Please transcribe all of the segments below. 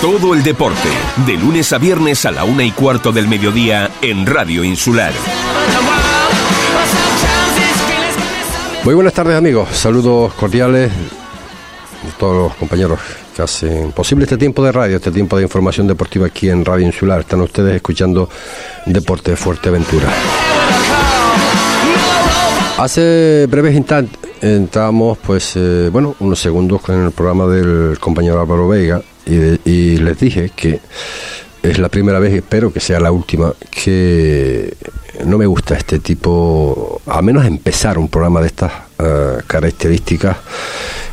Todo el deporte, de lunes a viernes a la una y cuarto del mediodía en Radio Insular. Muy buenas tardes amigos, saludos cordiales de todos los compañeros que hacen posible este tiempo de radio, este tiempo de información deportiva aquí en Radio Insular. Están ustedes escuchando Deporte Fuerteventura. Hace breves instantes entramos, pues, eh, bueno, unos segundos con el programa del compañero Álvaro Vega y, les dije que es la primera vez y espero que sea la última que no me gusta este tipo, a menos empezar un programa de estas eh, características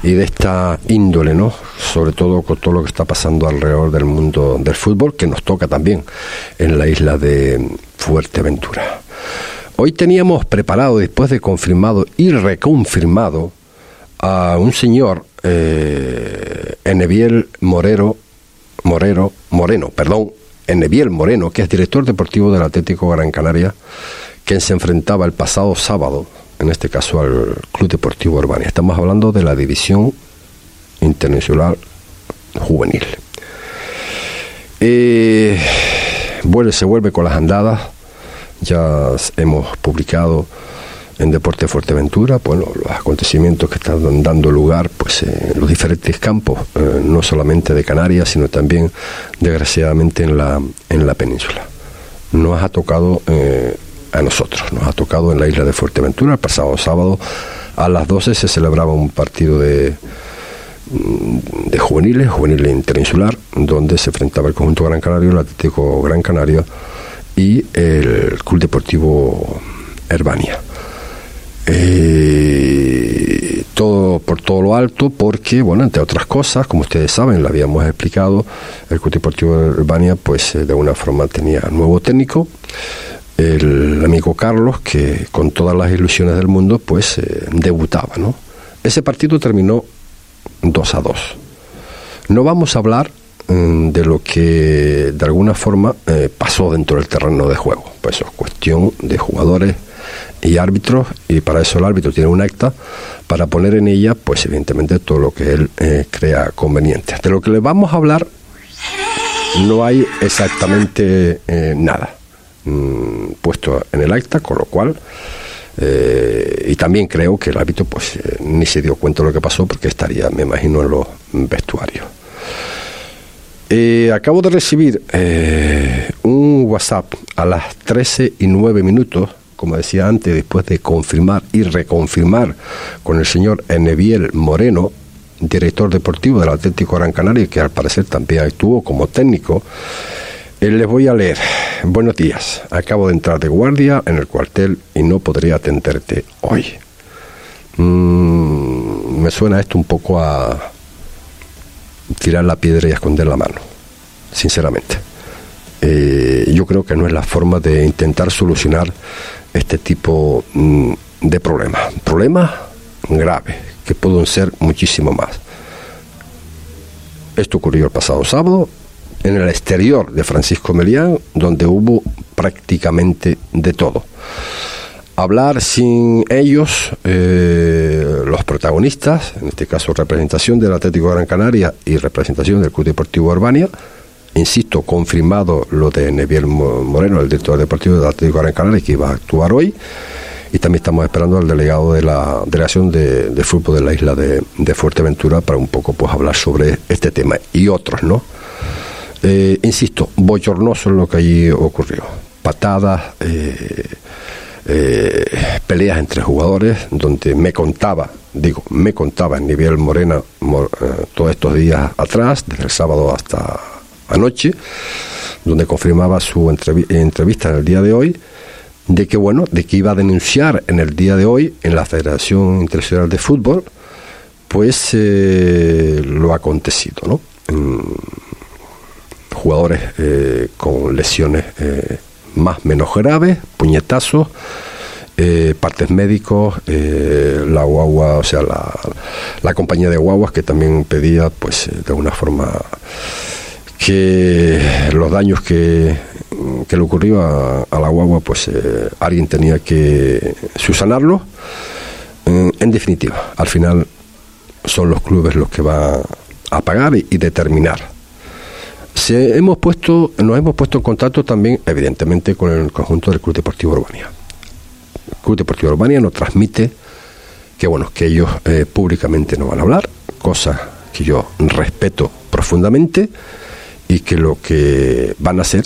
y de esta índole, ¿no? Sobre todo con todo lo que está pasando alrededor del mundo del fútbol, que nos toca también en la isla de Fuerteventura. Hoy teníamos preparado, después de confirmado y reconfirmado, a un señor, eh, Eneviel Morero, Morero, Moreno, perdón, Eneviel Moreno, que es director deportivo del Atlético Gran Canaria, quien se enfrentaba el pasado sábado, en este caso al Club Deportivo Urbania. Estamos hablando de la División Internacional Juvenil. Eh, se vuelve con las andadas ya hemos publicado en Deporte Fuerteventura, bueno, los acontecimientos que están dando lugar pues en los diferentes campos, eh, no solamente de Canarias, sino también desgraciadamente en la, en la península. Nos ha tocado eh, a nosotros, nos ha tocado en la isla de Fuerteventura, el pasado sábado a las 12 se celebraba un partido de, mm, de juveniles, juvenil interinsular, donde se enfrentaba el conjunto Gran Canario, el Atlético Gran Canaria, y el Club Deportivo Herbania. Eh, todo por todo lo alto porque bueno entre otras cosas como ustedes saben lo habíamos explicado el Club Deportivo Herbania pues eh, de alguna forma tenía nuevo técnico el amigo Carlos que con todas las ilusiones del mundo pues eh, debutaba no ese partido terminó 2 a 2 no vamos a hablar Mm, de lo que de alguna forma pasó dentro del terreno de juego. Pues es cuestión de jugadores y árbitros y para eso el árbitro tiene un acta para poner en ella pues evidentemente todo lo que él eh, crea conveniente. De lo que le vamos a hablar no hay exactamente eh, nada mm, puesto en el acta, con lo cual y también creo que el árbitro pues ni se dio cuenta de lo que pasó porque estaría, me imagino, en los vestuarios. Eh, acabo de recibir eh, un WhatsApp a las 13 y 9 minutos, como decía antes, después de confirmar y reconfirmar con el señor Eneviel Moreno, director deportivo del Atlético Gran Canaria, que al parecer también actuó como técnico. Eh, les voy a leer. Buenos días. Acabo de entrar de guardia en el cuartel y no podría atenderte hoy. Mm, me suena esto un poco a tirar la piedra y esconder la mano, sinceramente. Eh, yo creo que no es la forma de intentar solucionar este tipo mm, de problemas. Problemas graves, que pueden ser muchísimo más. Esto ocurrió el pasado sábado en el exterior de Francisco Melián, donde hubo prácticamente de todo hablar sin ellos, eh, los protagonistas, en este caso representación del Atlético Gran Canaria y representación del Club Deportivo Urbania, insisto, confirmado lo de Neviel Moreno, el director deportivo del Atlético de que iba a actuar hoy, y también estamos esperando al delegado de la Delegación de, Fútbol de la isla de, Fuerteventura para un poco pues hablar sobre este tema y otros, ¿no? Eh, insisto, bochornoso lo que allí ocurrió. Patadas, eh, eh, peleas entre jugadores donde me contaba, digo, me contaba en nivel Morena eh, todos estos días atrás, desde el sábado hasta anoche, donde confirmaba su entrevista en el día de hoy, de que bueno, de que iba a denunciar en el día de hoy en la Federación Internacional de Fútbol, pues eh, lo acontecido, ¿no? jugadores con lesiones más menos graves, puñetazos, eh, partes médicos, eh, la guagua, o sea, la, compañía de guaguas que también pedía, pues, eh, de alguna forma, que los daños que, que le ocurrió a, la guagua, pues, alguien tenía que subsanarlo. en definitiva, al final son los clubes los que van a pagar y determinar Se hemos puesto, nos hemos puesto en contacto también, evidentemente, con el conjunto del Club Deportivo Urbania. El Club Deportivo Urbania nos transmite que bueno, que ellos eh, públicamente no van a hablar, cosa que yo respeto profundamente y que lo que van a hacer,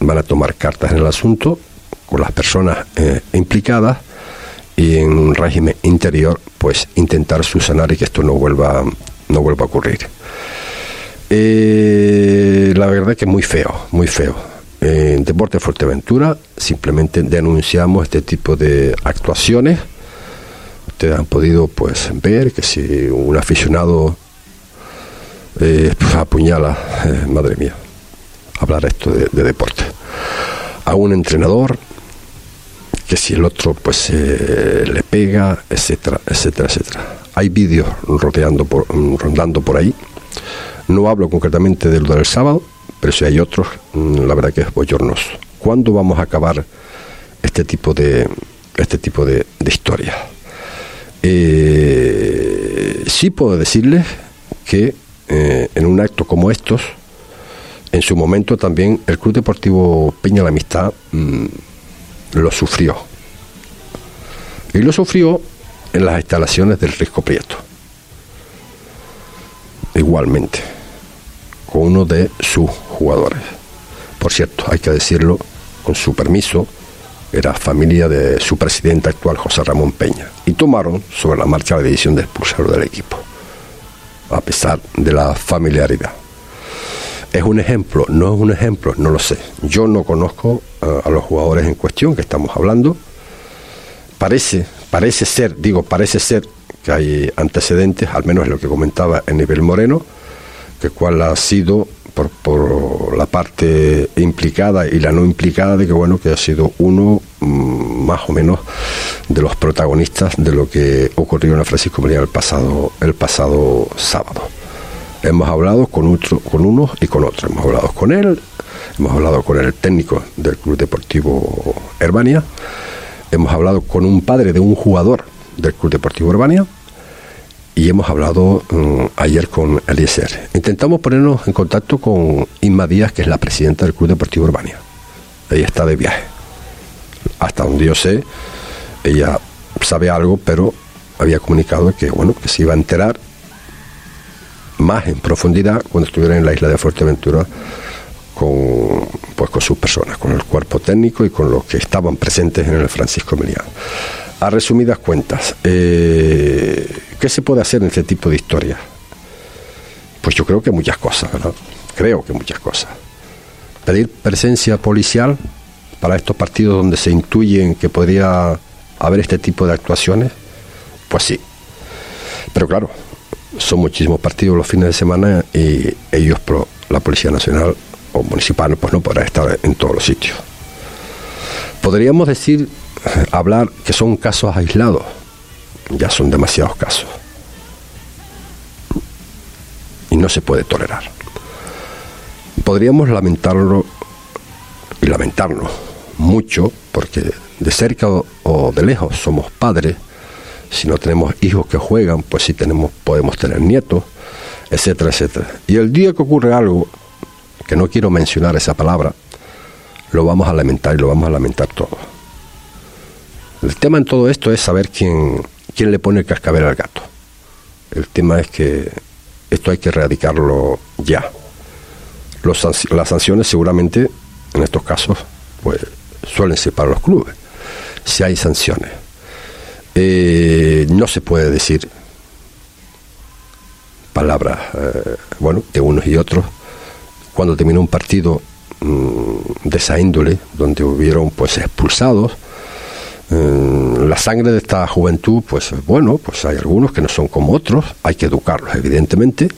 van a tomar cartas en el asunto con las personas eh, implicadas y en un régimen interior, pues intentar subsanar y que esto no vuelva, no vuelva a ocurrir. Eh, la verdad que es muy feo, muy feo. En Deporte Fuerteventura simplemente denunciamos este tipo de actuaciones. Ustedes han podido pues ver que si un aficionado eh, apuñala, eh, madre mía, hablar esto de, deporte, a un entrenador, que si el otro pues eh, le pega, etcétera, etcétera, etcétera. Hay vídeos rodeando por, rondando por ahí. No hablo concretamente de lo del sábado, pero si hay otros, mm, la verdad que es bochornoso. ¿Cuándo vamos a acabar este tipo de este tipo de, de historias? sí puedo decirles que eh, en un acto como estos, en su momento también el Club Deportivo Peña la Amistad mm, lo sufrió. Y lo sufrió en las instalaciones del Risco Prieto. Igualmente, con uno de sus jugadores. Por cierto, hay que decirlo con su permiso, era familia de su presidente actual, José Ramón Peña, y tomaron sobre la marcha la decisión de expulsarlo del equipo a pesar de la familiaridad. ¿Es un ejemplo? ¿No es un ejemplo? No lo sé. Yo no conozco eh, a los jugadores en cuestión que estamos hablando. Parece, parece ser, digo, parece ser que hay antecedentes, al menos es lo que comentaba en nivel Moreno, que cuál ha sido por, por, la parte implicada y la no implicada de que bueno que ha sido uno mm, más o menos de los protagonistas de lo que ocurrió en la Francisco María el pasado el pasado sábado. Hemos hablado con otro, con unos y con otros hemos hablado con él hemos hablado con el técnico del club deportivo Herbania hemos hablado con un padre de un jugador del club deportivo Herbania y hemos hablado mm, ayer con Eliezer. Intentamos ponernos en contacto con Inma Díaz, que es la presidenta del Club Deportivo Urbania. Ella está de viaje. Hasta donde yo sé, ella sabe algo, pero había comunicado que bueno, que se iba a enterar más en profundidad cuando estuviera en la isla de Fuerteventura con pues con sus personas, con el cuerpo técnico y con los que estaban presentes en el Francisco Melián. A resumidas cuentas, eh, ¿qué se puede hacer en este tipo de historias? Pues yo creo que muchas cosas, ¿verdad? Creo que muchas cosas. Pedir presencia policial para estos partidos donde se intuyen que podría haber este tipo de actuaciones, pues sí. Pero claro, son muchísimos partidos los fines de semana y ellos, la Policía Nacional o Municipal, pues no podrá estar en todos los sitios. Podríamos decir hablar que son casos aislados. Ya son demasiados casos. Y no se puede tolerar. Podríamos lamentarlo y lamentarnos mucho porque de cerca o de lejos somos padres. Si no tenemos hijos que juegan, pues sí tenemos, podemos tener nietos, etcétera, etcétera. Y el día que ocurre algo, que no quiero mencionar esa palabra, lo vamos a lamentar y lo vamos a lamentar todos. El tema en todo esto es saber quién, quién le pone el cascabel al gato. El tema es que esto hay que erradicarlo ya. las sanciones seguramente en estos casos pues suelen ser para los clubes. Si hay sanciones. Eh, no se puede decir palabras, eh, bueno, de unos y otros. Cuando terminó un partido mm, de esa índole, donde hubieron pues expulsados, la sangre de esta juventud, pues bueno, pues hay algunos que no son como otros, hay que educarlos, evidentemente.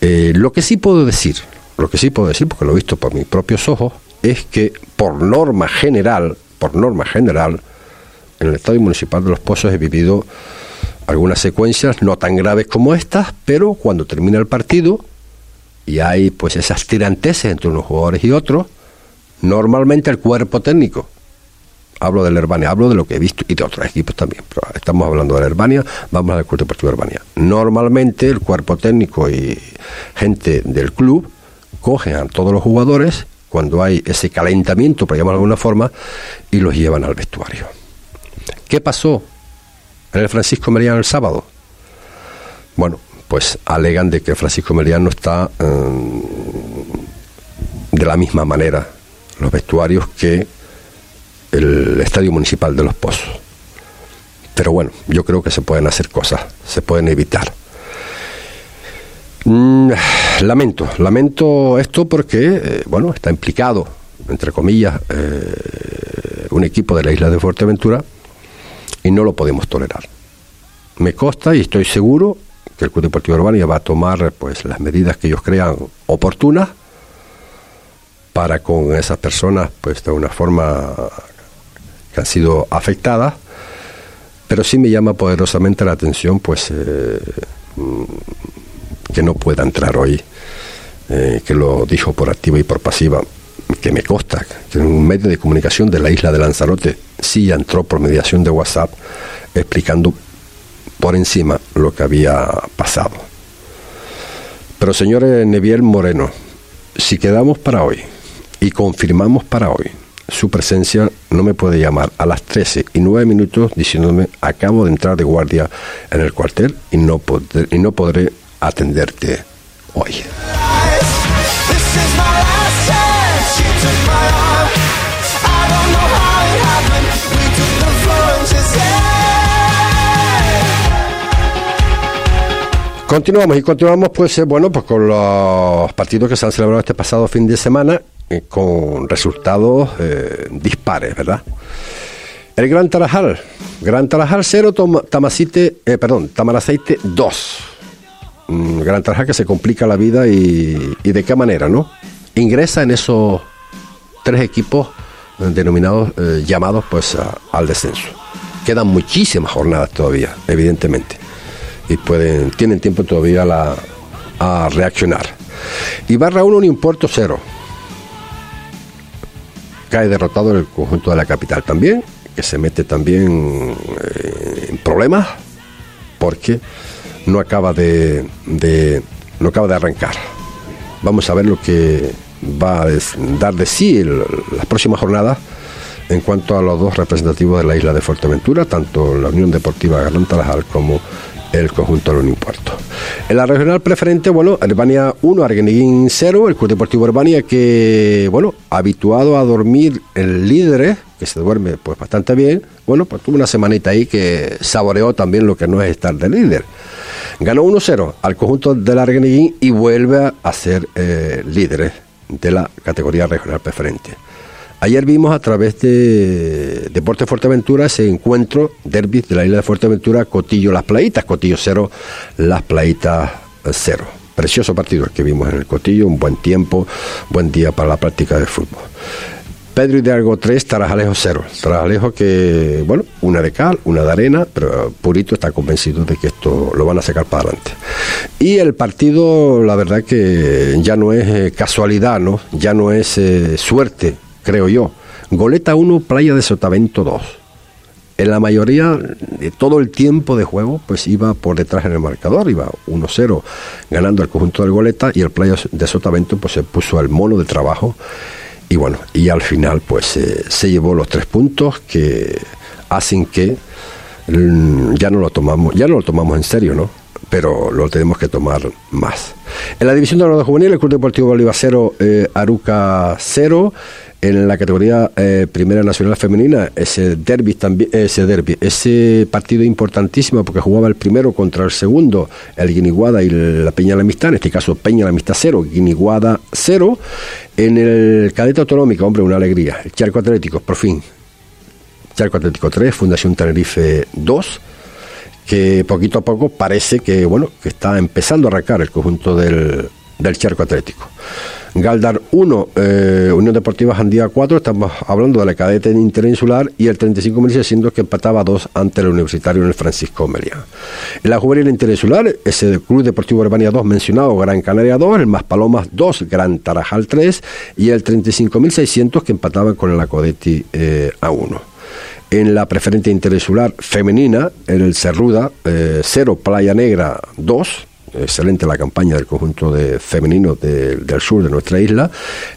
Eh, lo que sí puedo decir, lo que sí puedo decir, porque lo he visto por mis propios ojos, es que por norma general, por norma general, en el Estadio Municipal de Los Pozos he vivido algunas secuencias no tan graves como estas, pero cuando termina el partido y hay pues esas tiranteses entre unos jugadores y otros, normalmente el cuerpo técnico hablo de la Herbania, hablo de lo que he visto y de otros equipos también, pero estamos hablando de la Herbania, vamos al Club Deportivo Herbania. Normalmente el cuerpo técnico y gente del club cogen a todos los jugadores cuando hay ese calentamiento, por llamarlo de alguna forma, y los llevan al vestuario. ¿Qué pasó en el Francisco Meriano el sábado? Bueno, pues alegan de que Francisco Meriano está em, de la misma manera los vestuarios que el Estadio Municipal de Los Pozos. Pero bueno, yo creo que se pueden hacer cosas, se pueden evitar. Mm, lamento, lamento esto porque, eh, bueno, está implicado, entre comillas, eh, un equipo de la isla de Fuerteventura y no lo podemos tolerar. Me consta y estoy seguro que el Club Deportivo Urbania va a tomar pues las medidas que ellos crean oportunas para con esas personas, pues de una forma han sido afectadas, pero sí me llama poderosamente la atención, pues eh, que no pueda entrar hoy, eh, que lo dijo por activa y por pasiva, que me consta que un medio de comunicación de la isla de Lanzarote sí entró por mediación de WhatsApp explicando por encima lo que había pasado. Pero señores Neviel Moreno, si quedamos para hoy y confirmamos para hoy su presencia, no me puede llamar a las 13 y 9 minutos diciéndome acabo de entrar de guardia en el cuartel y no, y no podré atenderte hoy. Continuamos y continuamos pues eh, bueno pues con los partidos que se han celebrado este pasado fin de semana con resultados eh, dispares, ¿verdad? El Gran Tarajal, Gran Tarajal 0, Tamasite, perdón, Tamaraceite 2. Mm, Gran Tarajal que se complica la vida y, de qué manera, ¿no? Ingresa en esos tres equipos denominados, llamados pues al descenso. Quedan muchísimas jornadas todavía, evidentemente y pueden, tienen tiempo todavía la, a reaccionar. Y barra 1 un puerto cero. Cae derrotado en el conjunto de la capital también, que se mete también eh, en problemas porque no acaba de, no acaba de arrancar. Vamos a ver lo que va a dar de sí las próximas jornadas en cuanto a los dos representativos de la isla de Fuerteventura, tanto la Unión Deportiva Galán Tarajal como el conjunto de los Puerto. En la regional preferente, bueno, Albania 1, Arguineguín 0, el Club Deportivo Albania que, bueno, habituado a dormir el líder, que se duerme pues bastante bien, bueno, pues tuvo una semanita ahí que saboreó también lo que no es estar de líder. Ganó 1-0 al conjunto del Arguineguín y vuelve a ser eh, líder de la categoría regional preferente. Ayer vimos a través de Deporte Fuerteventura ese encuentro, derby de la isla de Fuerteventura, Cotillo Las Playitas, Cotillo cero, Las Playitas cero. Precioso partido el que vimos en el Cotillo, un buen tiempo, buen día para la práctica de fútbol. Pedro Hidalgo 3, Tarajalejo 0. Tarajalejo que, bueno, una de cal, una de arena, pero Purito está convencido de que esto lo van a sacar para adelante. Y el partido, la verdad que ya no es eh, casualidad, ¿no? Ya no es eh, suerte creo yo. Goleta 1, Playa de Sotavento 2. En la mayoría de todo el tiempo de juego, pues iba por detrás en el marcador, iba 1-0 ganando el conjunto del Goleta y el Playa de Sotavento pues se puso al mono de trabajo y bueno, y al final pues eh, se llevó los tres puntos que hacen que mm, ya no lo tomamos, ya no lo tomamos en serio, ¿no? pero lo tenemos que tomar más. En la división de los juveniles, el Club Deportivo Bolívar 0, eh, Aruca 0, en la categoría eh, Primera Nacional Femenina, ese derby también, ese derby, ese partido importantísimo porque jugaba el primero contra el segundo, el Guiniguada y la Peña la Amistad, en este caso Peña la Amistad 0, Guiniguada 0, en el cadete autonómico, hombre, una alegría, el Charco Atlético, por fin, Charco Atlético 3, Fundación Tenerife 2, que poquito a poco parece que, bueno, que está empezando a arrancar el conjunto del, del Charco Atlético. Galdar 1, eh, Unión Deportiva Jandía 4, estamos hablando de la cadete interinsular y el 35.600 que empataba 2 ante el Universitario en el Francisco Meliá. En la juvenil interinsular, ese Club Deportivo Urbania 2 mencionado, Gran Canaria 2, el Más Palomas 2, Gran Tarajal 3 y el 35.600 que empataban con el Acodeti eh, a 1 en la preferente interinsular femenina, en el Cerruda, 0 eh, Playa Negra 2, excelente la campaña del conjunto de femenino del sur de nuestra isla.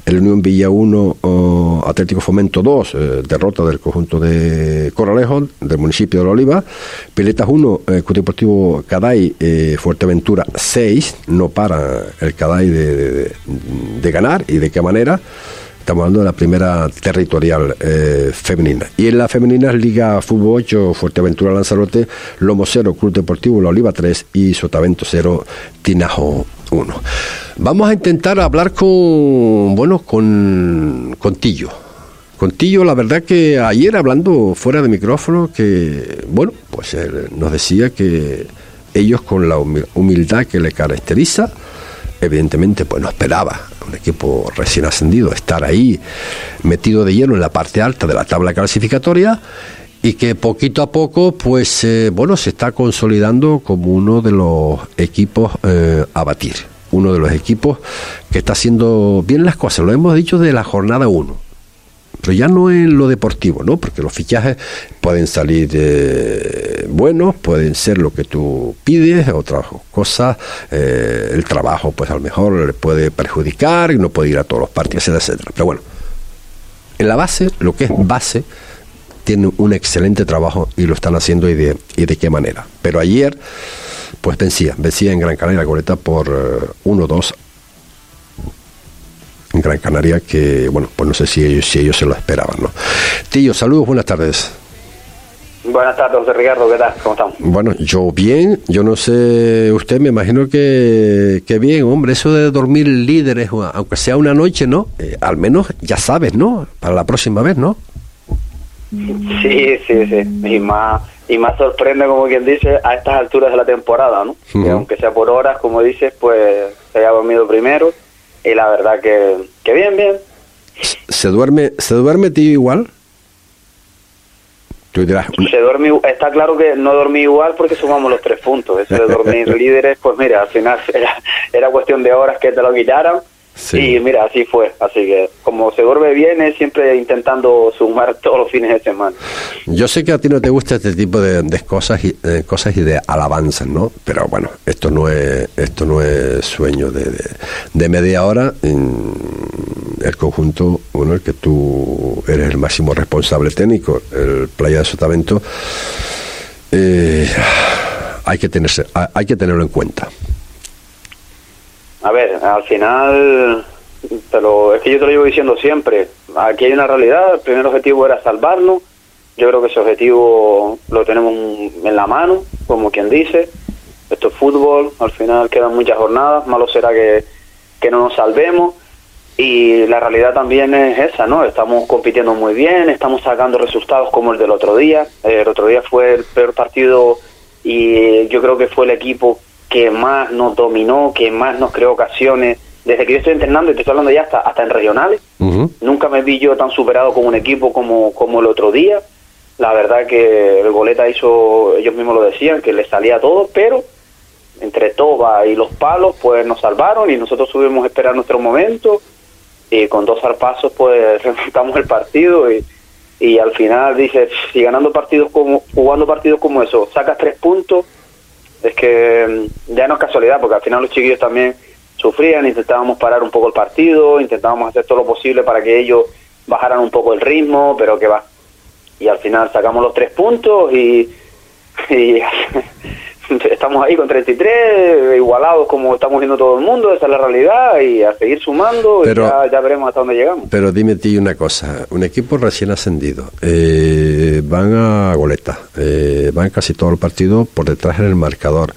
El Unión Villa 1, Atlético Fomento 2, eh, derrota del conjunto de Coralejo, del municipio de La Oliva. Piletas 1, eh, Deportivo Caday, eh, Fuerteventura 6, no para el Caday de ganar y de qué manera. Estamos hablando de la primera territorial eh, femenina. Y en la femenina Liga Fútbol 8, Fuerteventura Lanzarote, Lomo 0, Club Deportivo La Oliva 3 y Sotavento 0, Tinajo 1. Vamos a intentar hablar con, bueno, con, con Tillo. Con Tillo, la verdad que ayer hablando fuera de micrófono, que, bueno, pues él nos decía que ellos con la humildad que le caracteriza, evidentemente pues no esperaba un equipo recién ascendido estar ahí metido de lleno en la parte alta de la tabla clasificatoria y que poquito a poco pues eh, bueno se está consolidando como uno de los equipos eh, a batir. Uno de los equipos que está haciendo bien las cosas. Lo hemos dicho de la jornada 1 pero ya no en lo deportivo, ¿no? Porque los fichajes pueden salir eh, buenos, pueden ser lo que tú pides, otras cosas, eh, el trabajo pues a lo mejor le puede perjudicar y no puede ir a todos los partidos, etcétera. Pero bueno, en la base, lo que es base, tiene un excelente trabajo y lo están haciendo y de, y de qué manera. Pero ayer, pues vencía, vencía en Gran Canaria Goleta por 1-2 eh, Gran Canaria que, bueno, pues no sé si ellos, si ellos se lo esperaban, ¿no? Tío, saludos, buenas tardes. Buenas tardes, Ricardo, ¿qué tal? ¿Cómo estamos? Bueno, yo bien, yo no sé, usted me imagino que, que bien, hombre, eso de dormir líderes, aunque sea una noche, ¿no? Eh, al menos ya sabes, ¿no? Para la próxima vez, ¿no? Sí, sí, sí, y más, y más sorprende, como quien dice, a estas alturas de la temporada, ¿no? que aunque sea por horas, como dices, pues se haya dormido primero y la verdad que, que bien, bien. ¿Se duerme, ¿Se duerme tío igual? Tú dirás, se duerme, está claro que no dormí igual porque sumamos los tres puntos. Eso de dormir líderes, pues mira, al final era, era cuestión de horas que te lo quitaran Sí. Y mira, así fue. Así que como se duerme bien, es siempre intentando sumar todos los fines de semana. Yo sé que a ti no te gusta este tipo de, cosas y de cosas y de alabanzas, ¿no? Pero bueno, esto no es esto no es sueño de, de, media hora. En el conjunto, bueno, el que tú eres el máximo responsable técnico, el Playa de Sotavento, eh, hay que tenerse, hay que tenerlo en cuenta. A ver, al final, pero es que yo te lo llevo diciendo siempre, aquí hay una realidad, el primer objetivo era salvarnos, yo creo que ese objetivo lo tenemos en la mano, como quien dice, esto es fútbol, al final quedan muchas jornadas, malo será que, que no nos salvemos, y la realidad también es esa, ¿no? Estamos compitiendo muy bien, estamos sacando resultados como el del otro día. El otro día fue el peor partido y yo creo que fue el equipo que más nos dominó, que más nos creó ocasiones. Desde que yo estoy entrenando, y te estoy hablando ya hasta, hasta en regionales, nunca me vi yo tan superado como un equipo como, como el otro día. La verdad que el Goleta hizo, ellos mismos lo decían, que le salía todo, pero entre Toba y los palos, pues nos salvaron y nosotros subimos a esperar nuestro momento. Y con dos zarpazos, pues remontamos el partido y, y al final dices, si ganando partidos como, jugando partidos como eso, sacas tres puntos, es que mm, ya no es casualidad, porque al final los chiquillos también sufrían, intentábamos parar un poco el partido, intentábamos hacer todo lo posible para que ellos bajaran un poco el ritmo, pero que va. Y al final sacamos los tres puntos y, y estamos ahí con 33, igualados como estamos viendo todo el mundo, esa es la realidad, y a seguir sumando, y ya, veremos hasta dónde llegamos. Pero dime ti una cosa, un equipo recién ascendido, eh, van a goleta, eh, van casi todo el partido por detrás en el marcador.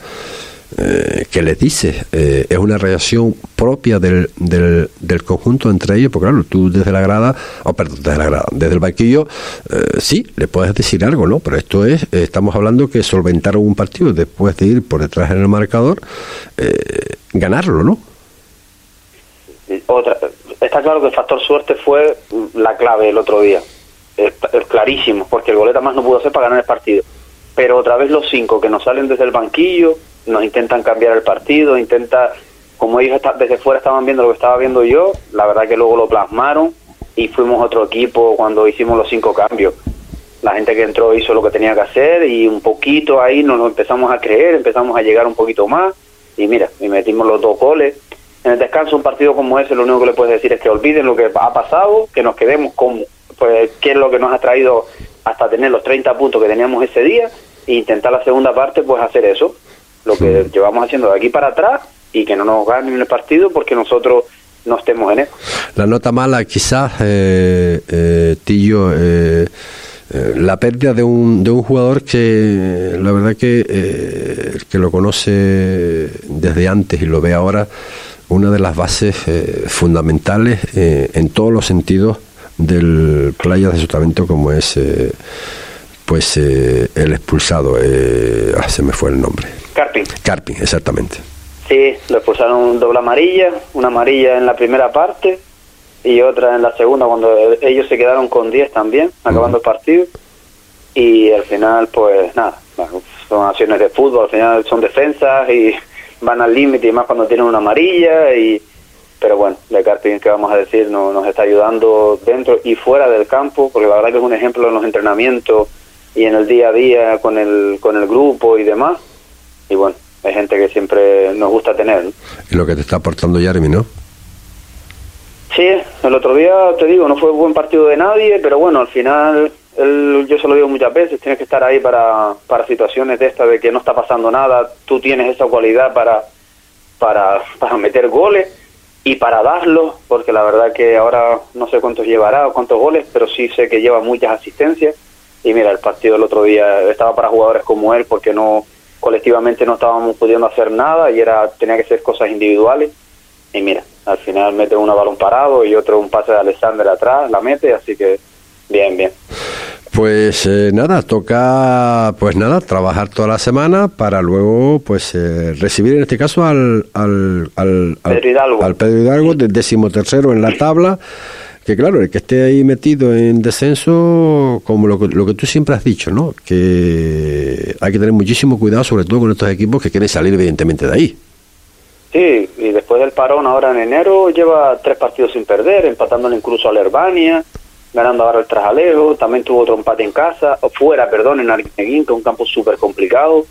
Eh, que les dice eh, es una reacción propia del, del, del, conjunto entre ellos, porque claro, tú desde la grada, o perdón, desde la grada, desde el banquillo, eh, sí, le puedes decir algo, ¿no? Pero esto es, estamos hablando que solventaron un partido después de ir por detrás en el marcador, ganarlo, ¿no? Está claro que el factor suerte fue la clave el otro día, es, es clarísimo, porque el goleta más no pudo hacer para ganar el partido. Pero otra vez los cinco que nos salen desde el banquillo, nos intentan cambiar el partido, intenta, como ellos desde fuera estaban viendo lo que estaba viendo yo, la verdad que luego lo plasmaron y fuimos otro equipo cuando hicimos los cinco cambios. La gente que entró hizo lo que tenía que hacer y un poquito ahí nos empezamos a creer, empezamos a llegar un poquito más y mira, y metimos los dos goles. En el descanso, un partido como ese, lo único que le puedes decir es que olviden lo que ha pasado, que nos quedemos con pues qué es lo que nos ha traído hasta tener los 30 puntos que teníamos ese día e intentar la segunda parte, pues hacer eso, lo que llevamos haciendo de aquí para atrás y que no nos ganen el partido porque nosotros no estemos en eso. La nota mala, quizás, eh, eh, Tillo, eh, eh, la pérdida de un, de un jugador que la verdad que el que lo conoce desde antes y lo ve ahora, una de las bases fundamentales en todos los sentidos del playa de Sotavento como es pues el expulsado, ah, se me fue el nombre. Carpin. Carpin, exactamente. Sí, lo expulsaron un doble amarilla, una amarilla en la primera parte y otra en la segunda cuando ellos se quedaron con 10 también, acabando el partido. Y al final, pues nada, son acciones de fútbol, al final son defensas y van al límite y más cuando tienen una amarilla. y Pero bueno, de Carpin, que vamos a decir, no, nos está ayudando dentro y fuera del campo, porque la verdad que es un ejemplo en los entrenamientos y en el día a día con el, con el grupo y demás. Y bueno, hay gente que siempre nos gusta tener. Y lo que te está aportando Jeremy, ¿no? Sí, el otro día te digo, no fue buen partido de nadie, pero bueno, al final yo se lo digo muchas veces, tienes que estar ahí para, para situaciones de estas de que no está pasando nada, tú tienes esa cualidad para, para, para meter goles y para darlos, porque la verdad que ahora no sé cuántos llevará o cuántos goles, pero sí sé que lleva muchas asistencias. Y mira, el partido del otro día estaba para jugadores como él porque no colectivamente no estábamos pudiendo hacer nada y era tenía que ser cosas individuales. Y mira, al final mete uno balón parado y otro un pase de Alexander atrás, la mete, así que bien, bien. Pues eh, nada, toca pues nada, trabajar toda la semana para luego pues eh, recibir en este caso al al, al, al Pedro Hidalgo, al Pedro Hidalgo del décimo tercero en la tabla que claro, el que esté ahí metido en descenso, como lo que, lo que tú siempre has dicho, ¿no? Que hay que tener muchísimo cuidado, sobre todo con estos equipos que quieren salir evidentemente de ahí. Sí, y después del parón ahora en enero lleva tres partidos sin perder, empatándole incluso a la Herbania, ganando ahora el Trajalejo, también tuvo otro empate en casa, o fuera, perdón, en Arguineguín, que es un campo súper complicado.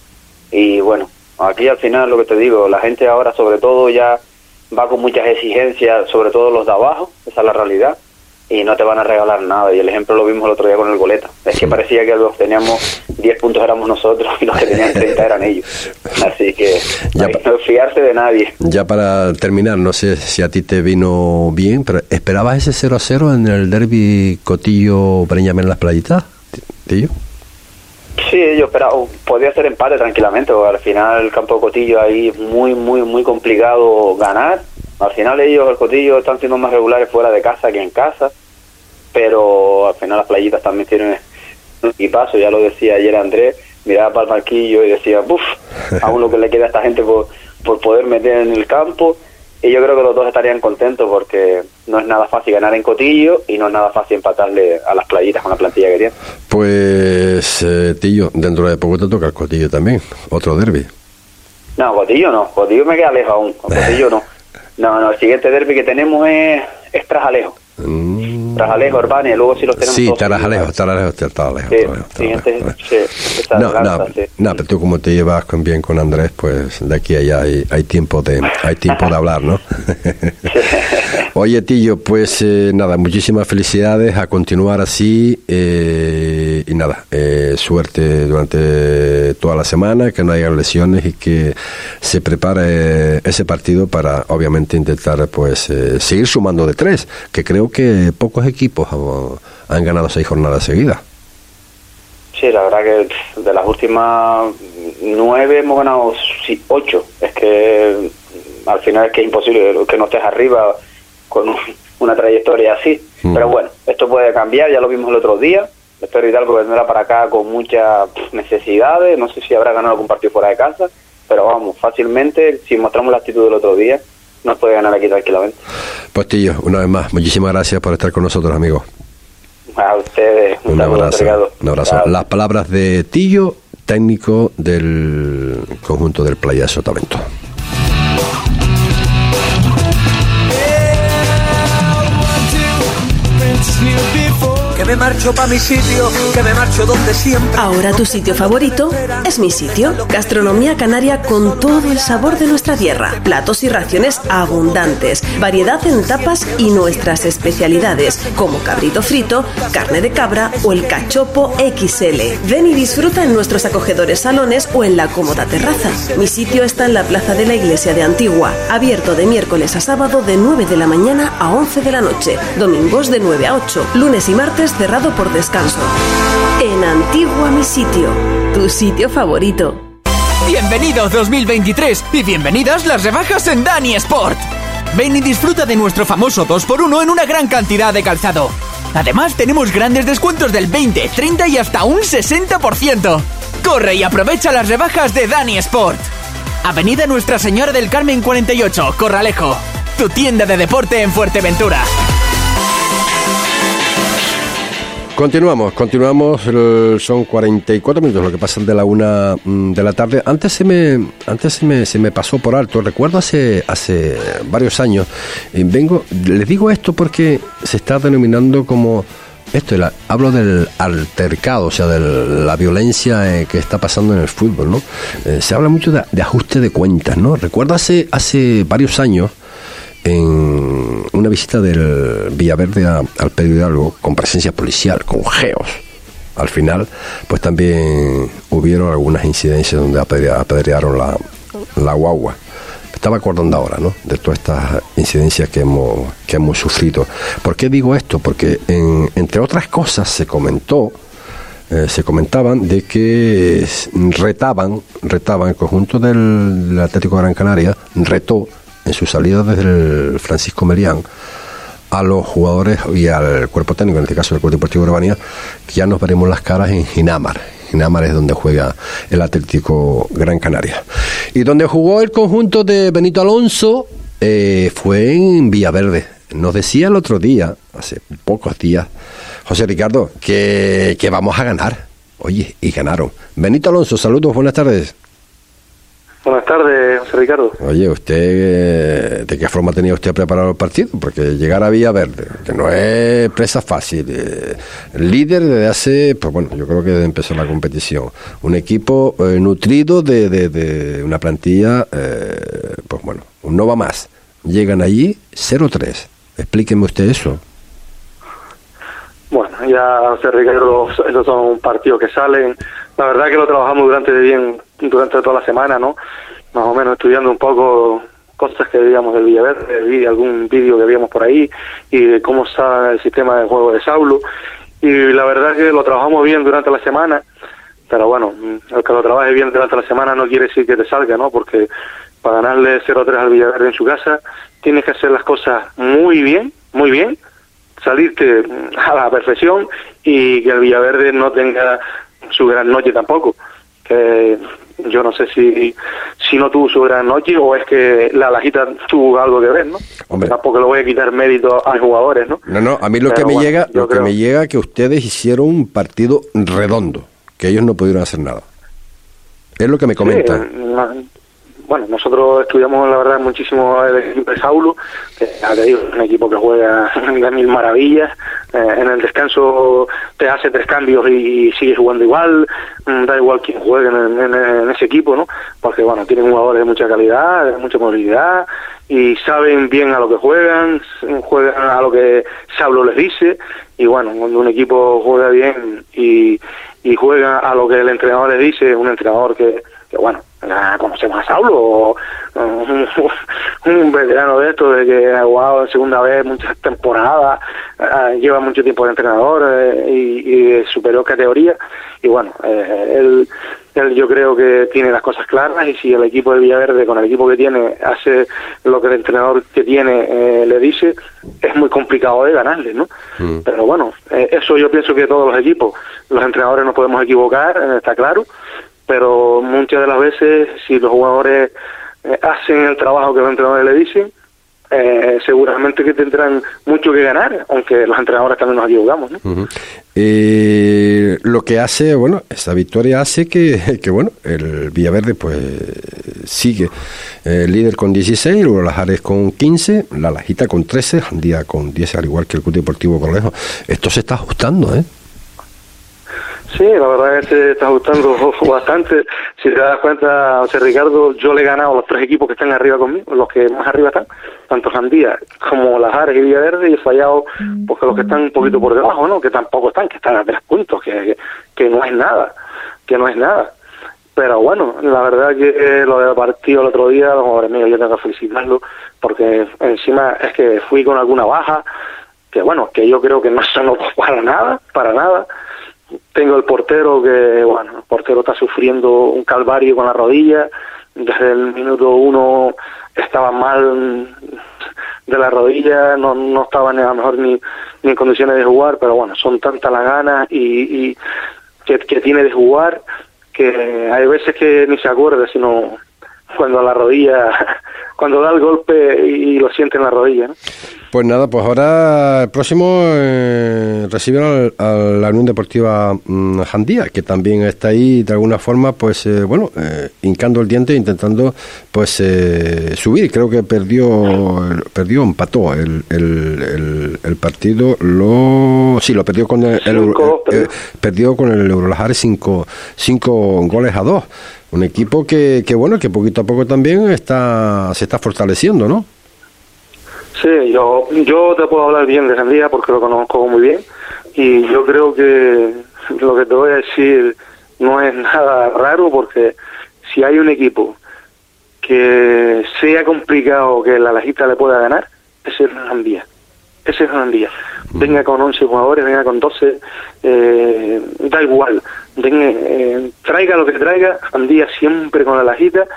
Y bueno, aquí al final lo que te digo, la gente ahora sobre todo ya va con muchas exigencias, sobre todo los de abajo, esa es la realidad y no te van a regalar nada. Y el ejemplo lo vimos el otro día con el goleta. Es que parecía que los teníamos 10 puntos éramos nosotros y los que tenían 30 eran ellos. Así que ya no fiarse de nadie. Ya para terminar, no sé si a ti te vino bien, pero ¿esperabas ese 0 a 0 en el derby Cotillo-Breñame en las playitas? ¿Tío? Sí, yo esperaba, podía ser empate tranquilamente, porque al final el campo de Cotillo ahí muy, muy, muy complicado ganar al final ellos, el Cotillo, están siendo más regulares fuera de casa que en casa, pero al final las playitas también tienen un equipazo, ya lo decía ayer Andrés, miraba para el marquillo y decía, uff, aún lo que le queda a esta gente por, por poder meter en el campo, y yo creo que los dos estarían contentos porque no es nada fácil ganar en Cotillo y no es nada fácil empatarle a las playitas con la plantilla que tiene. Pues, eh, Tillo, dentro de poco te toca el Cotillo también, otro derby. No, Cotillo no, Cotillo me queda lejos aún, Cotillo no. No, no, el siguiente derby que tenemos es, es Trajalejo. Mm. Trajalejo, Urbania, luego si los tenemos Sí, Trajalejo, Trajalejo. Sí, no, no, no, pero tú como te llevas con, bien con Andrés, pues de aquí a allá hay, hay tiempo de hay tiempo de hablar, ¿no? Oye, Tillo, pues eh, nada, muchísimas felicidades a continuar así eh, y nada, eh, suerte durante toda la semana, que no haya lesiones y que se prepare ese partido para obviamente intentar pues seguir sumando de tres, que creo que pocos equipos han, ganado seis jornadas seguidas. Sí, la verdad que de las últimas nueve hemos ganado ocho. Es que al final es que es imposible que no estés arriba con una trayectoria así. Mm. Pero bueno, esto puede cambiar, ya lo vimos el otro día. Espero Hidalgo vendrá para acá con muchas necesidades, no sé si habrá ganado algún partido fuera de casa, pero vamos, fácilmente, si mostramos la actitud del otro día, nos puede ganar aquí tranquilamente. Pues Tillo, una vez más, muchísimas gracias por estar con nosotros, amigos. A ustedes, un, abrazo. Un abrazo. Las palabras de Tillo, técnico del conjunto del Playa Sotavento. Me marcho pa' mi sitio, que me marcho donde siempre. Ahora tu sitio favorito es mi sitio. Gastronomía canaria con todo el sabor de nuestra tierra. Platos y raciones abundantes, variedad en tapas y nuestras especialidades, como cabrito frito, carne de cabra o el cachopo XL. Ven y disfruta en nuestros acogedores salones o en la cómoda terraza. Mi sitio está en la plaza de la iglesia de Antigua, abierto de miércoles a sábado de 9 de la mañana a 11 de la noche, domingos de 9 a 8, lunes y martes cerrado por descanso. En Antigua mi sitio, tu sitio favorito. Bienvenido 2023 y bienvenidas las rebajas en Dani Sport. Ven y disfruta de nuestro famoso 2x1 en una gran cantidad de calzado. Además tenemos grandes descuentos del 20, 30 y hasta un 60%. Corre y aprovecha las rebajas de Dani Sport. Avenida Nuestra Señora del Carmen 48, Corralejo. Tu tienda de deporte en Fuerteventura. Continuamos, continuamos, son 44 minutos lo que pasan de la una mm, de la tarde. Antes se me, antes se me, se me pasó por alto, recuerdo hace, hace varios años, vengo, les digo esto porque se está denominando como esto, hablo del altercado, o sea, de la violencia eh, que está pasando en el fútbol, ¿no? Eh, se habla mucho de, de, ajuste de cuentas, ¿no? Recuerdo hace, hace varios años, en una visita del Villaverde al Pedro Hidalgo con presencia policial, con geos. Al final, pues también hubieron algunas incidencias donde apedrearon la, la guagua. estaba acordando ahora, ¿no? De todas estas incidencias que hemos, que hemos sufrido. ¿Por qué digo esto? Porque, entre otras cosas, se comentó, eh, se comentaban de que retaban, retaban el conjunto del, Atlético de Gran Canaria, retó en su salida desde el Francisco Merián a los jugadores y al cuerpo técnico, en este caso el Cuerpo Deportivo Urbanía, que ya nos veremos las caras en Ginamar. Ginamar es donde juega el Atlético Gran Canaria. Y donde jugó el conjunto de Benito Alonso eh, fue en Villaverde. Nos decía el otro día, hace pocos días, José Ricardo, que, que vamos a ganar. Oye, y ganaron. Benito Alonso, saludos, buenas tardes. Buenas tardes, José Ricardo. Oye, ¿usted de qué forma tenía usted preparado el partido? Porque llegar a Villaverde, que no es presa fácil, eh, líder desde hace, pues bueno, yo creo que desde empezó la competición, un equipo eh, nutrido de, de, una plantilla, eh, pues bueno, un no va más. Llegan allí 0-3. Explíqueme usted eso. Bueno, ya, José Ricardo, esos son partidos que salen. La verdad que lo trabajamos durante bien durante toda la semana, ¿no? Más o menos estudiando un poco cosas que veíamos del Villaverde, vi algún vídeo que veíamos por ahí y de cómo está el sistema de juego de Saulo. Y la verdad que lo trabajamos bien durante la semana, pero bueno, el que lo trabaje bien durante la semana no quiere decir que te salga, ¿no? Porque para ganarle 0-3 al Villaverde en su casa tienes que hacer las cosas muy bien, muy bien, salirte a la perfección y que el Villaverde no tenga su gran noche tampoco que yo no sé si, si no tuvo su gran noche o es que la lajita tuvo algo que ver, ¿no? Hombre. Tampoco le voy a quitar mérito a los jugadores, ¿no? No, no, a mí lo que me llega, lo que me llega que ustedes hicieron un partido redondo, que ellos no pudieron hacer nada. Es lo que me comentan bueno, nosotros estudiamos la verdad muchísimo el equipo de Saulo, que digo, es un equipo que juega de mil maravillas, eh, en el descanso te hace tres cambios y, sigue jugando igual, mm, da igual quién juegue en, ese equipo, ¿no? Porque bueno, tienen jugadores de mucha calidad, de mucha movilidad y saben bien a lo que juegan, juegan a lo que Saulo les dice y bueno, cuando un equipo juega bien y, y juega a lo que el entrenador les dice, un entrenador que bueno, conocemos a Saulo, un, veterano de esto, de que ha jugado en segunda vez muchas temporadas, eh, lleva mucho tiempo de entrenador eh, y, superó categoría. Y bueno, eh, él, él, yo creo que tiene las cosas claras y si el equipo de Villaverde, con el equipo que tiene, hace lo que el entrenador que tiene le dice, es muy complicado de ganarle, ¿no? Mm. Pero bueno, eso yo pienso que todos los equipos, los entrenadores nos podemos equivocar, está claro pero muchas de las veces si los jugadores eh, hacen el trabajo que los entrenadores le dicen, eh, seguramente que tendrán mucho que ganar, aunque los entrenadores también nos equivocamos. ¿no? Eh, lo que hace, bueno, esta victoria hace que, que bueno, el Villaverde pues sigue el líder con 16, luego las Ares con 15, la Lajita con 13, Jandía con 10, al igual que el Club Deportivo Corlejo. Esto se está ajustando, ¿eh? Sí, la verdad es que se está ajustando bastante. Si te das cuenta, José Ricardo, yo le he ganado a los tres equipos que están arriba conmigo, los que más arriba están, tanto Jandía como Las Ares y Villaverde, y he fallado porque los que están un poquito por debajo, ¿no? Que tampoco están, que están a tres puntos, que, que no es nada, que no es nada. Pero bueno, la verdad que lo del partido el otro día, los míos, yo tengo que felicitarlo, porque encima es que fui con alguna baja, que bueno, que yo creo que no se notó para nada, para nada. Tengo el portero que, bueno, el portero está sufriendo un calvario con la rodilla, desde el minuto uno estaba mal de la rodilla, no, no estaba ni a lo mejor ni, ni en condiciones de jugar, pero bueno, son tantas las ganas y, y que, que tiene de jugar que hay veces que ni se acuerda, sino cuando la rodilla, cuando da el golpe y lo siente en la rodilla. ¿no? Pues nada, pues ahora el próximo eh, recibe a la Unión Deportiva mm, Jandía, que también está ahí de alguna forma, pues eh, bueno, eh, hincando el diente, intentando pues eh, subir. Creo que perdió, perdió, empató el, el, el, partido, lo sí, lo perdió con el, Cinco, eh, perdió con el Eurolajares cinco, cinco goles a dos. Un equipo que, que bueno, que poquito a poco también está se está fortaleciendo, ¿no? Sí, yo, yo te puedo hablar bien de Jandía porque lo conozco muy bien y yo creo que lo que te voy a decir no es nada raro porque si hay un equipo que sea complicado que la Lajita le pueda ganar, es Jandía. Ese es Jandía. Venga con 11 jugadores, venga con 12, eh, da igual. Venga, eh, traiga lo que traiga, Jandía siempre con la Lajita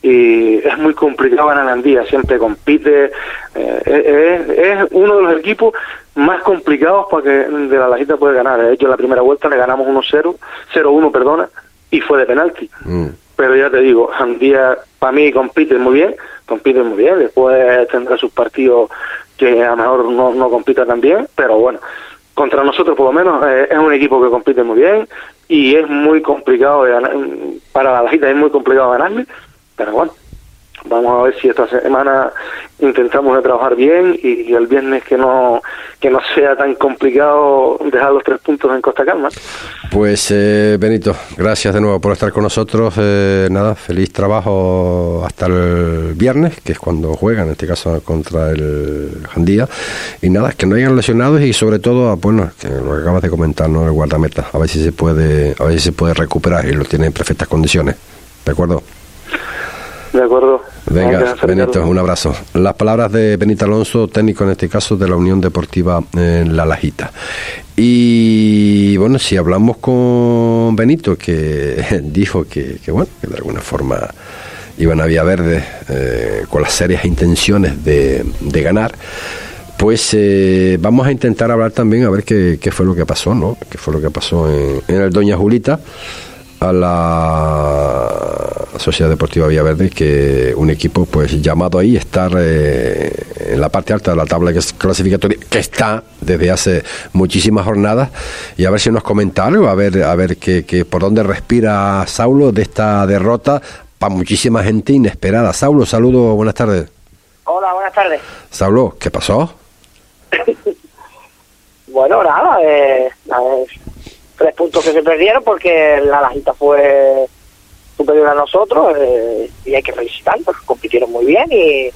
y es muy complicado ganar Andía, siempre compite, eh, es, es uno de los equipos más complicados para que de la Lajita puede ganar. De hecho, en la primera vuelta le ganamos 1-0, 0-1, perdona, y fue de penalti. Mm. Pero ya te digo, Andía para mí compite muy bien, compite muy bien, después tendrá sus partidos que a lo mejor no, no compita tan bien, pero bueno, contra nosotros por lo menos eh, es un equipo que compite muy bien y es muy complicado para la Lajita es muy complicado ganarle, pero bueno, vamos a ver si esta semana intentamos de trabajar bien y, y el viernes que no que no sea tan complicado dejar los tres puntos en Costa Calma. Pues eh, Benito, gracias de nuevo por estar con nosotros. Eh, nada, feliz trabajo hasta el viernes, que es cuando juegan, en este caso contra el Jandía. Y nada, que no hayan lesionados y sobre todo, bueno, que lo que acabas de comentar, ¿no? El guardameta, a ver si se puede, a ver si se puede recuperar y lo tiene en perfectas condiciones. ¿De acuerdo? De acuerdo. Venga, Gracias, Benito, un abrazo. Las palabras de Benito Alonso, técnico en este caso de la Unión Deportiva en La Lajita. Y bueno, si hablamos con Benito, que dijo que, que, bueno, que de alguna forma iban a Vía Verde eh, con las serias intenciones de, de ganar, pues eh, vamos a intentar hablar también a ver qué, qué fue lo que pasó, ¿no? ¿Qué fue lo que pasó en, en el Doña Julita? A la Sociedad Deportiva Villaverde que un equipo pues llamado ahí estar eh, en la parte alta de la tabla que es clasificatoria que está desde hace muchísimas jornadas y a ver si nos comenta algo a ver a ver que, que por dónde respira Saulo de esta derrota para muchísima gente inesperada Saulo saludo buenas tardes Hola, buenas tardes. Saulo ¿qué pasó? Bueno, nada, eh, a ver, tres puntos que se perdieron porque la Lajita fue superior a nosotros eh, y hay que felicitarlos, compitieron muy bien y,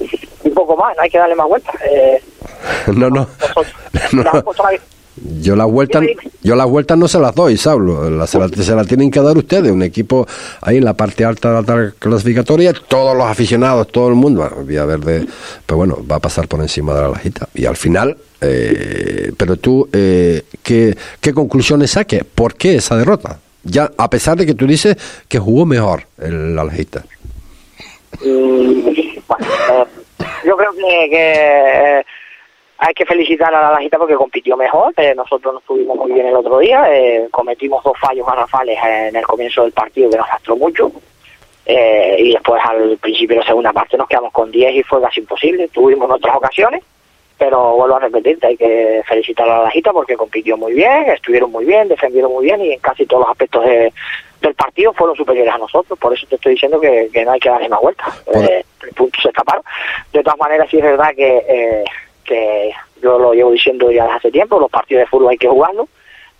y poco más, no hay que darle más vueltas. Eh, no no nosotros, No, no. nosotros todavía- Yo las vueltas, yo las vueltas no se las doy, Saulo. La- se, la, se la tienen que dar ustedes. Un equipo ahí en la parte alta de la clasificatoria, todos los aficionados, todo el mundo. Vía Verde, pues bueno, va a pasar por encima de la lajita. Y al final, eh, pero tú, eh, ¿qué, ¿qué conclusiones saques? ¿Por qué esa derrota? Ya, a pesar de que tú dices que jugó mejor el, bueno, eh, yo creo que, que, eh, hay que felicitar a la Lajita porque compitió mejor. eh, nosotros no estuvimos muy bien el otro día. cometimos dos fallos garrafales en el comienzo del partido que nos lastró mucho. eh, y después al principio de la segunda parte nos quedamos con 10 y fue casi imposible. Tuvimos otras ocasiones, pero vuelvo a repetirte, hay que felicitar a la Lajita porque compitió muy bien, estuvieron muy bien, defendieron muy bien y en casi todos los aspectos del partido fueron superiores a nosotros. Por eso te estoy diciendo que, no hay que darle más vueltas. Eh, puntos se escaparon. De todas maneras, sí es verdad que, eh, que yo lo llevo diciendo ya desde hace tiempo, los partidos de fútbol hay que jugarlos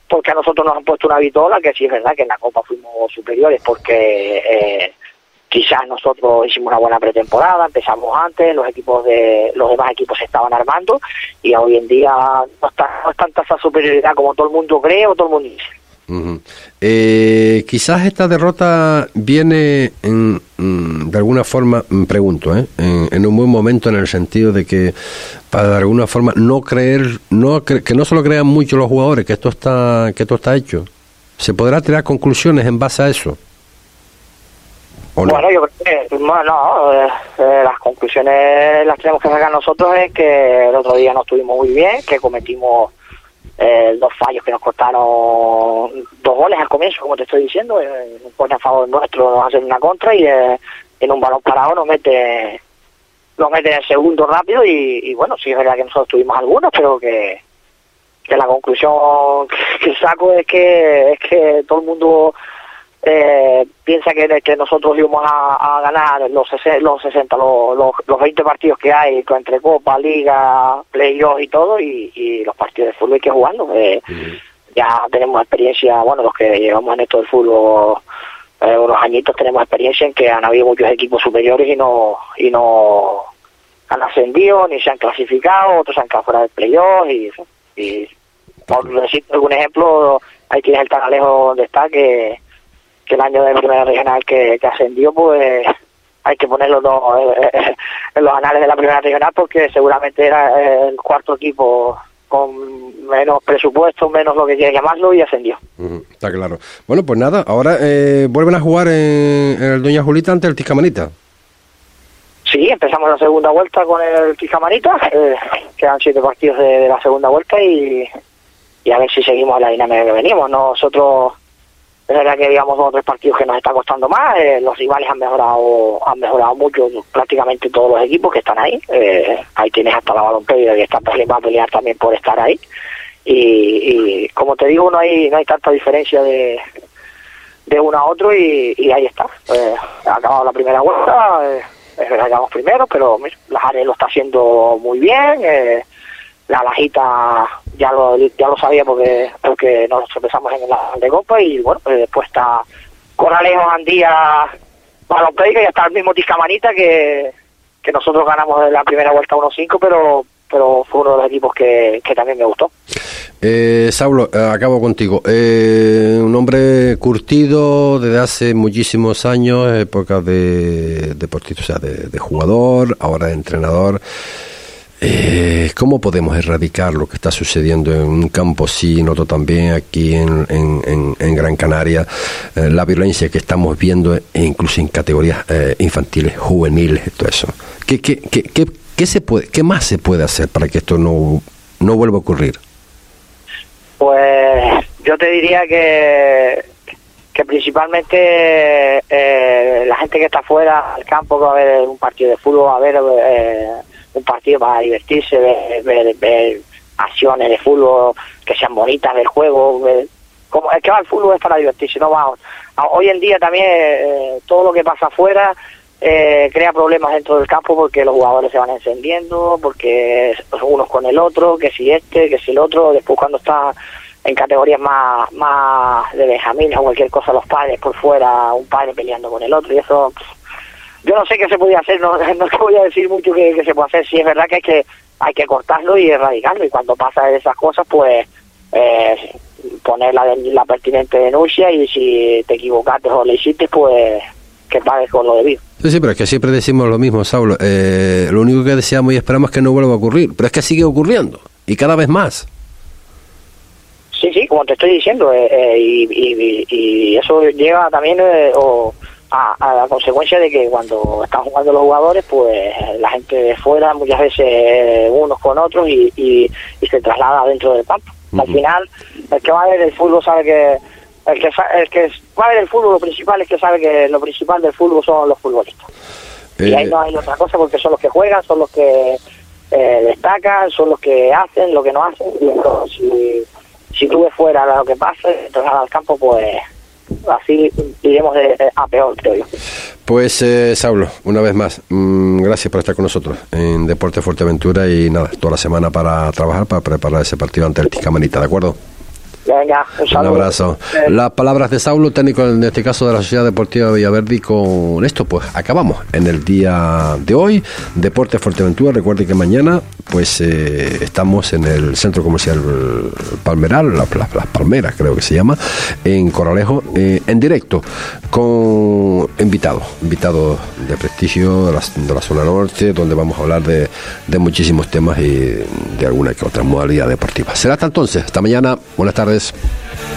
porque a nosotros nos han puesto una vitola que sí es verdad que en la Copa fuimos superiores porque eh, quizás nosotros hicimos una buena pretemporada, empezamos antes, los equipos de los demás equipos se estaban armando y hoy en día no está, no es tanta esa superioridad como todo el mundo cree o todo el mundo dice. Eh, quizás esta derrota viene en, mm, de alguna forma, me mm, pregunto, ¿eh? en, un buen momento en el sentido de que para de alguna forma no creer, no que no solo crean mucho los jugadores que esto está que esto está hecho. ¿Se podrá tirar conclusiones en base a eso? Bueno, yo creo que bueno, eh, eh, las conclusiones las tenemos que sacar nosotros es que el otro día no estuvimos muy bien, que cometimos eh, dos fallos que nos costaron dos goles al comienzo, como te estoy diciendo, eh, pone a favor nuestro, nos hacen una contra y en un balón parado nos mete nos mete en el segundo rápido y, bueno, sí es verdad que nosotros tuvimos algunos, pero que, que la conclusión que saco es que es que todo el mundo eh, piensa que, que nosotros íbamos a, ganar los, los 60, los, los, 20 partidos que hay entre Copa, Liga, Playoffs y todo, y, los partidos de fútbol hay que jugarlos. Eh, Ya tenemos experiencia, bueno, los que llevamos en esto del fútbol eh, unos añitos tenemos experiencia en que han habido muchos equipos superiores y no y no han ascendido ni se han clasificado, otros han quedado fuera del playoff y, y por decir algún ejemplo, hay que ir al tan lejos donde está que que el año de primera regional que, ascendió, pues hay que ponerlo eh, eh, en los anales de la primera regional porque seguramente era el cuarto equipo con menos presupuesto, menos lo que quiera llamarlo y ascendió. está claro. Bueno, pues nada, ahora eh, vuelven a jugar en, el Doña Julita ante el Tiscamanita. Sí, empezamos la segunda vuelta con el Tiscamanita, eh, quedan siete partidos de, de, la segunda vuelta y, y a ver si seguimos la dinámica que venimos. Nosotros es verdad que digamos dos o tres partidos que nos está costando más, eh, los rivales han mejorado han mejorado mucho prácticamente todos los equipos que están ahí, eh, ahí tienes hasta la Balompedia que está va a pelear también por estar ahí. Y, como te digo no hay no hay tanta diferencia de de uno a otro y, ahí está, eh, ha acabado la primera vuelta, es verdad que vamos primero, pero la Jare lo está haciendo muy bien, la bajita ya lo, ya lo sabía porque, porque nos empezamos en la de Copa y bueno, pues después está Corralejo, Andía, Balopeica y hasta el mismo Tiscamanita que, que nosotros ganamos en la primera vuelta 1-5, pero pero fue uno de los equipos que, que también me gustó. Eh, Saulo, eh, acabo contigo. Eh, un hombre curtido desde hace muchísimos años, época de deportista, o sea, de jugador, ahora de entrenador. Eh, ¿Cómo podemos erradicar lo que está sucediendo en un campo sí, noto también aquí en, en, Gran Canaria, eh, la violencia que estamos viendo e incluso en categorías eh, infantiles, juveniles, todo eso? ¿Qué, qué, qué, qué, se puede, ¿Qué más se puede hacer para que esto no, no vuelva a ocurrir? Pues yo te diría que que principalmente la gente que está fuera del campo va a ver un partido de fútbol, va a ver un partido para divertirse, ver, ver, acciones de fútbol que sean bonitas del juego. como es que va el fútbol es para divertirse, no vamos. Hoy en día también eh, todo lo que pasa afuera eh, crea problemas dentro del campo porque los jugadores se van encendiendo, porque unos con el otro, que si este, que si el otro, después cuando está en categorías más, más de Benjamín o cualquier cosa, los padres por fuera, un padre peleando con el otro, y eso yo no sé qué se podía hacer, no, no te voy a decir mucho que, se puede hacer, si es verdad que hay que hay que cortarlo y erradicarlo y cuando pasa esas cosas pues eh, poner la, la pertinente denuncia y si te equivocaste o le hiciste pues que pagues con lo debido. Sí, sí, pero es que siempre decimos lo mismo, Saulo. Eh, lo único que deseamos y esperamos es que no vuelva a ocurrir, pero es que sigue ocurriendo y cada vez más. Sí, sí, como te estoy diciendo, eh, eh y, y, y, eso lleva también o a, la consecuencia de que cuando están jugando los jugadores, pues la gente de fuera muchas veces unos con otros y, y, se traslada dentro del campo. Al final, el que va a ver el fútbol sabe que el que, el que va a ver el fútbol lo principal es que sabe que lo principal del fútbol son los futbolistas. Y ahí eh, no hay otra cosa porque son los que juegan, son los que eh, destacan, son los que hacen, lo que no hacen, y entonces si, si tú ves fuera lo que pasa, entonces al campo, pues así iremos de, a peor, creo yo. Pues eh, Saulo, una vez más, mm, gracias por estar con nosotros en Deporte Fuerteventura y nada, toda la semana para trabajar, para preparar ese partido ante el Ticamanita, ¿de acuerdo? Venga, un, un abrazo. Las palabras de Saulo, técnico en este caso de la Sociedad Deportiva Villaverdi, con esto pues acabamos en el día de hoy. Deporte Fuerteventura, recuerde que mañana pues eh, estamos en el Centro Comercial Palmeral, las Palmeras creo que se llama, en Coralejo, eh, en directo, con invitados, invitados de prestigio de la, de la, zona norte, donde vamos a hablar de, de muchísimos temas y de alguna que otra modalidad deportiva. Será hasta entonces, hasta mañana, buenas tardes. noise.